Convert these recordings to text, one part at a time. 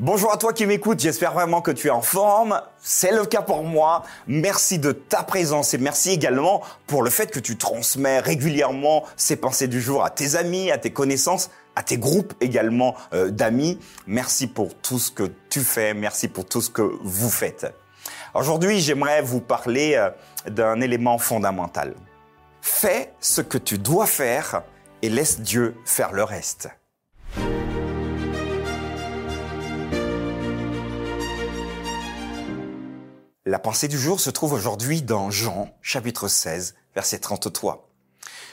Bonjour à toi qui m'écoutes, j'espère vraiment que tu es en forme. C'est le cas pour moi. Merci de ta présence et merci également pour le fait que tu transmets régulièrement ces pensées du jour à tes amis, à tes connaissances, à tes groupes également euh, d'amis. Merci pour tout ce que tu fais, merci pour tout ce que vous faites. Aujourd'hui, j'aimerais vous parler euh, d'un élément fondamental. Fais ce que tu dois faire et laisse Dieu faire le reste. La pensée du jour se trouve aujourd'hui dans Jean, chapitre 16, verset 33.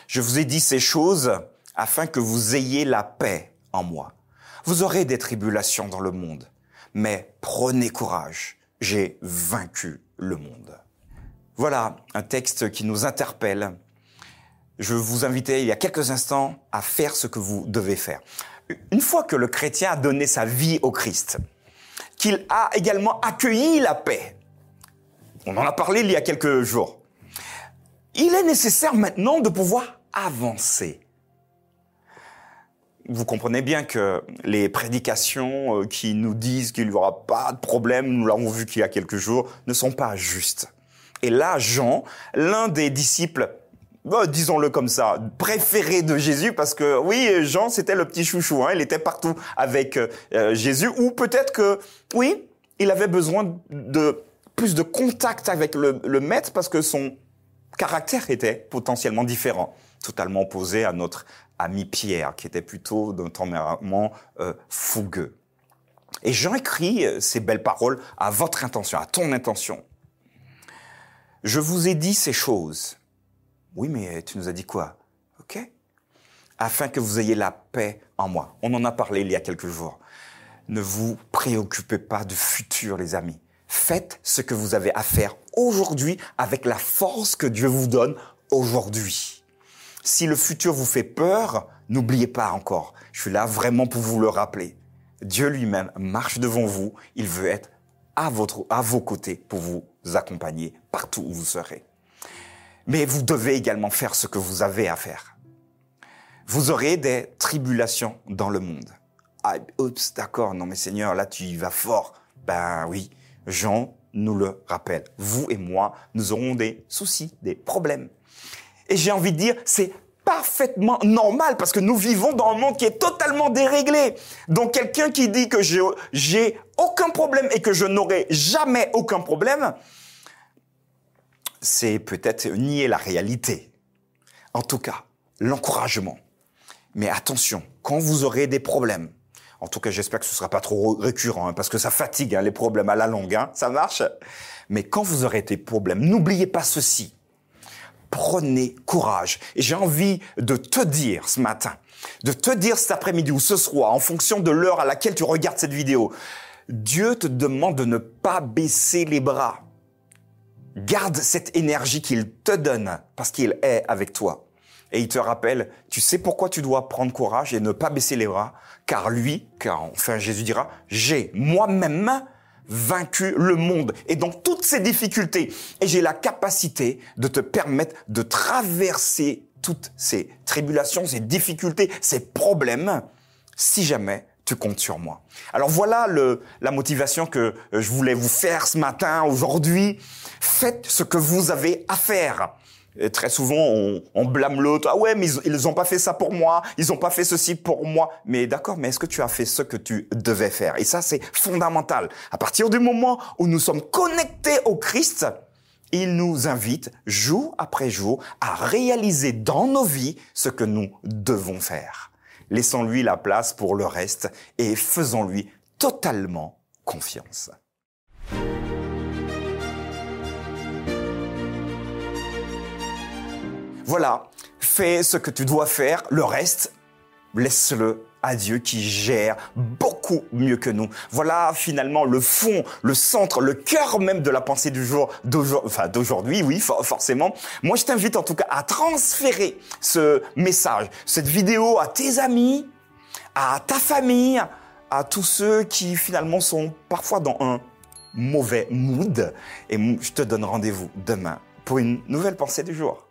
Je vous ai dit ces choses afin que vous ayez la paix en moi. Vous aurez des tribulations dans le monde, mais prenez courage, j'ai vaincu le monde. Voilà un texte qui nous interpelle. Je vous invitais il y a quelques instants à faire ce que vous devez faire. Une fois que le chrétien a donné sa vie au Christ, qu'il a également accueilli la paix, on en a parlé il y a quelques jours. Il est nécessaire maintenant de pouvoir avancer. Vous comprenez bien que les prédications euh, qui nous disent qu'il n'y aura pas de problème, nous l'avons vu qu'il y a quelques jours, ne sont pas justes. Et là, Jean, l'un des disciples, bah, disons-le comme ça, préféré de Jésus, parce que oui, Jean, c'était le petit chouchou, hein, il était partout avec euh, Jésus, ou peut-être que, oui, il avait besoin de plus de contact avec le, maître parce que son caractère était potentiellement différent, totalement opposé à notre ami Pierre, qui était plutôt d'un tempérament euh, fougueux. Et Jean écrit euh, ces belles paroles à votre intention, à ton intention. Je vous ai dit ces choses. Oui, mais tu nous as dit quoi? Ok? Afin que vous ayez la paix en moi. On en a parlé il y a quelques jours. Ne vous préoccupez pas du futur, les amis. Faites ce que vous avez à faire aujourd'hui avec la force que Dieu vous donne aujourd'hui. Si le futur vous fait peur, n'oubliez pas encore. Je suis là vraiment pour vous le rappeler. Dieu lui-même marche devant vous. Il veut être à, votre, à vos côtés pour vous accompagner partout où vous serez. Mais vous devez également faire ce que vous avez à faire. Vous aurez des tribulations dans le monde. Ah, oups, d'accord, non mais Seigneur, là tu y vas fort. Ben oui, Jean nous le rappelle. Vous et moi, nous aurons des soucis, des problèmes. Et j'ai envie de dire, c'est parfaitement normal parce que nous vivons dans un monde qui est totalement déréglé. Donc quelqu'un qui dit que j'ai aucun problème et que je n'aurai jamais aucun problème, c'est peut-être nier la réalité. En tout cas, l'encouragement. Mais attention, quand vous aurez des problèmes, en tout cas, j'espère que ce sera pas trop récurrent, hein, parce que ça fatigue hein, les problèmes à la longue. Hein, ça marche. Mais quand vous aurez des problèmes, n'oubliez pas ceci. Prenez courage. Et j'ai envie de te dire ce matin, de te dire cet après-midi ou ce soir, en fonction de l'heure à laquelle tu regardes cette vidéo, Dieu te demande de ne pas baisser les bras. Garde cette énergie qu'il te donne parce qu'il est avec toi et il te rappelle, tu sais pourquoi tu dois prendre courage et ne pas baisser les bras, car lui, car enfin Jésus dira, j'ai moi-même vaincu le monde et donc toutes ces difficultés et j'ai la capacité de te permettre de traverser toutes ces tribulations, ces difficultés, ces problèmes si jamais tu comptes sur moi. Alors voilà le, la motivation que je voulais vous faire ce matin, aujourd'hui. Faites ce que vous avez à faire. Et très souvent, on, on blâme l'autre. Ah ouais, mais ils n'ont pas fait ça pour moi. Ils n'ont pas fait ceci pour moi. Mais d'accord, mais est-ce que tu as fait ce que tu devais faire? Et ça, c'est fondamental. À partir du moment où nous sommes connectés au Christ, il nous invite jour après jour à réaliser dans nos vies ce que nous devons faire. Laissons-lui la place pour le reste et faisons-lui totalement confiance. Voilà, fais ce que tu dois faire, le reste, laisse-le à Dieu qui gère beaucoup mieux que nous. Voilà finalement le fond, le centre, le cœur même de la pensée du jour d'aujourd'hui, oui, forcément. Moi, je t'invite en tout cas à transférer ce message, cette vidéo à tes amis, à ta famille, à tous ceux qui finalement sont parfois dans un mauvais mood. Et je te donne rendez-vous demain pour une nouvelle pensée du jour.